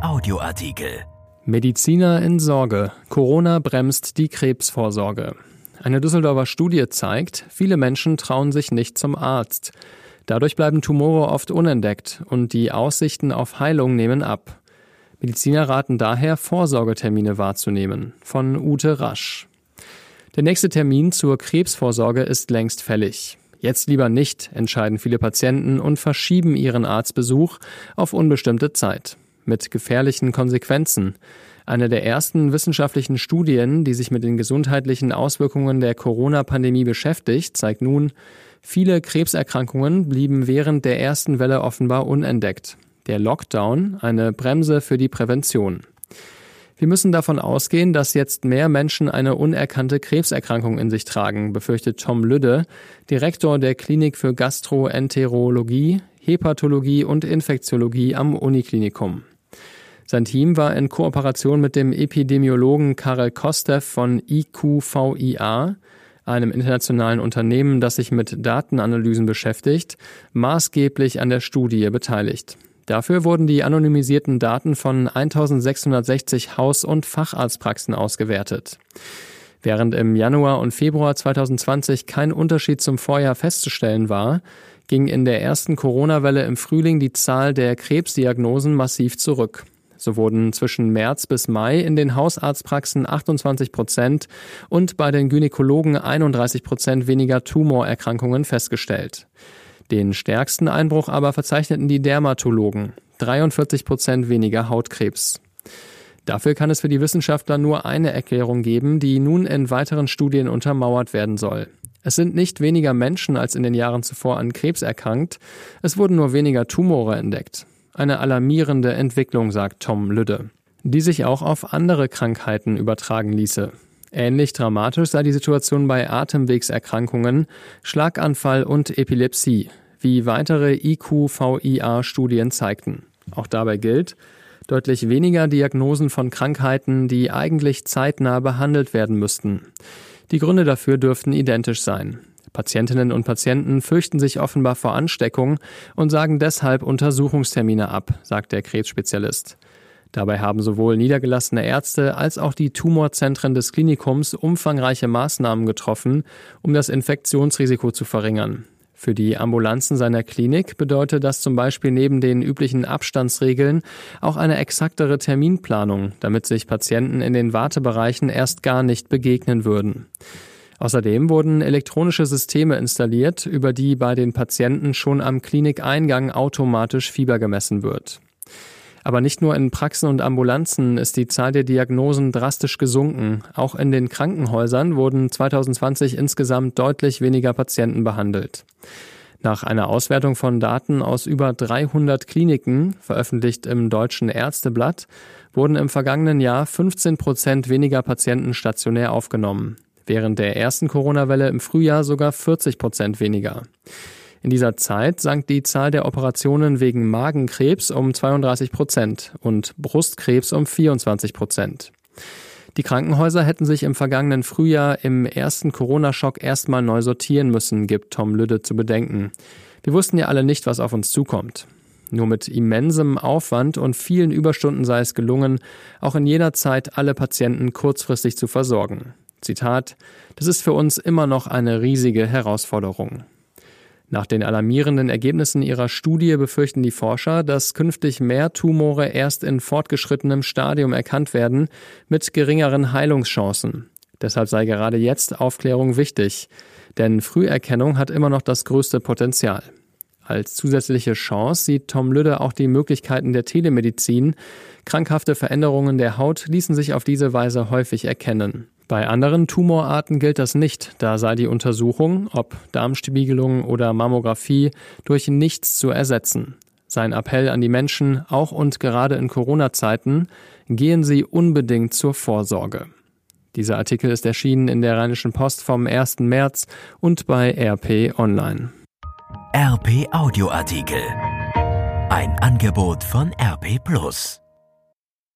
Audioartikel. Mediziner in Sorge. Corona bremst die Krebsvorsorge. Eine Düsseldorfer Studie zeigt, viele Menschen trauen sich nicht zum Arzt. Dadurch bleiben Tumore oft unentdeckt und die Aussichten auf Heilung nehmen ab. Mediziner raten daher, Vorsorgetermine wahrzunehmen. Von Ute Rasch. Der nächste Termin zur Krebsvorsorge ist längst fällig. Jetzt lieber nicht, entscheiden viele Patienten und verschieben ihren Arztbesuch auf unbestimmte Zeit. Mit gefährlichen Konsequenzen. Eine der ersten wissenschaftlichen Studien, die sich mit den gesundheitlichen Auswirkungen der Corona-Pandemie beschäftigt, zeigt nun, viele Krebserkrankungen blieben während der ersten Welle offenbar unentdeckt. Der Lockdown eine Bremse für die Prävention. Wir müssen davon ausgehen, dass jetzt mehr Menschen eine unerkannte Krebserkrankung in sich tragen, befürchtet Tom Lüdde, Direktor der Klinik für Gastroenterologie, Hepatologie und Infektiologie am Uniklinikum. Sein Team war in Kooperation mit dem Epidemiologen Karel Kostev von IQVIA, einem internationalen Unternehmen, das sich mit Datenanalysen beschäftigt, maßgeblich an der Studie beteiligt. Dafür wurden die anonymisierten Daten von 1660 Haus- und Facharztpraxen ausgewertet. Während im Januar und Februar 2020 kein Unterschied zum Vorjahr festzustellen war, ging in der ersten Corona-Welle im Frühling die Zahl der Krebsdiagnosen massiv zurück. So wurden zwischen März bis Mai in den Hausarztpraxen 28 Prozent und bei den Gynäkologen 31 Prozent weniger Tumorerkrankungen festgestellt. Den stärksten Einbruch aber verzeichneten die Dermatologen. 43 Prozent weniger Hautkrebs. Dafür kann es für die Wissenschaftler nur eine Erklärung geben, die nun in weiteren Studien untermauert werden soll. Es sind nicht weniger Menschen als in den Jahren zuvor an Krebs erkrankt, es wurden nur weniger Tumore entdeckt. Eine alarmierende Entwicklung, sagt Tom Lüdde, die sich auch auf andere Krankheiten übertragen ließe. Ähnlich dramatisch sei die Situation bei Atemwegserkrankungen, Schlaganfall und Epilepsie, wie weitere IQVIA-Studien zeigten. Auch dabei gilt, deutlich weniger Diagnosen von Krankheiten, die eigentlich zeitnah behandelt werden müssten. Die Gründe dafür dürften identisch sein. Patientinnen und Patienten fürchten sich offenbar vor Ansteckung und sagen deshalb Untersuchungstermine ab, sagt der Krebsspezialist. Dabei haben sowohl niedergelassene Ärzte als auch die Tumorzentren des Klinikums umfangreiche Maßnahmen getroffen, um das Infektionsrisiko zu verringern. Für die Ambulanzen seiner Klinik bedeutet das zum Beispiel neben den üblichen Abstandsregeln auch eine exaktere Terminplanung, damit sich Patienten in den Wartebereichen erst gar nicht begegnen würden. Außerdem wurden elektronische Systeme installiert, über die bei den Patienten schon am Klinikeingang automatisch Fieber gemessen wird. Aber nicht nur in Praxen und Ambulanzen ist die Zahl der Diagnosen drastisch gesunken. Auch in den Krankenhäusern wurden 2020 insgesamt deutlich weniger Patienten behandelt. Nach einer Auswertung von Daten aus über 300 Kliniken, veröffentlicht im Deutschen Ärzteblatt, wurden im vergangenen Jahr 15 Prozent weniger Patienten stationär aufgenommen. Während der ersten Corona-Welle im Frühjahr sogar 40 Prozent weniger. In dieser Zeit sank die Zahl der Operationen wegen Magenkrebs um 32 Prozent und Brustkrebs um 24 Prozent. Die Krankenhäuser hätten sich im vergangenen Frühjahr im ersten Corona-Schock erstmal neu sortieren müssen, gibt Tom Lüdde zu bedenken. Wir wussten ja alle nicht, was auf uns zukommt. Nur mit immensem Aufwand und vielen Überstunden sei es gelungen, auch in jener Zeit alle Patienten kurzfristig zu versorgen. Zitat, das ist für uns immer noch eine riesige Herausforderung. Nach den alarmierenden Ergebnissen ihrer Studie befürchten die Forscher, dass künftig mehr Tumore erst in fortgeschrittenem Stadium erkannt werden, mit geringeren Heilungschancen. Deshalb sei gerade jetzt Aufklärung wichtig, denn Früherkennung hat immer noch das größte Potenzial. Als zusätzliche Chance sieht Tom Lüdde auch die Möglichkeiten der Telemedizin. Krankhafte Veränderungen der Haut ließen sich auf diese Weise häufig erkennen. Bei anderen Tumorarten gilt das nicht, da sei die Untersuchung, ob Darmspiegelung oder Mammographie, durch nichts zu ersetzen. Sein Appell an die Menschen, auch und gerade in Corona-Zeiten, gehen Sie unbedingt zur Vorsorge. Dieser Artikel ist erschienen in der Rheinischen Post vom 1. März und bei RP Online. RP Audioartikel. Ein Angebot von RP Plus.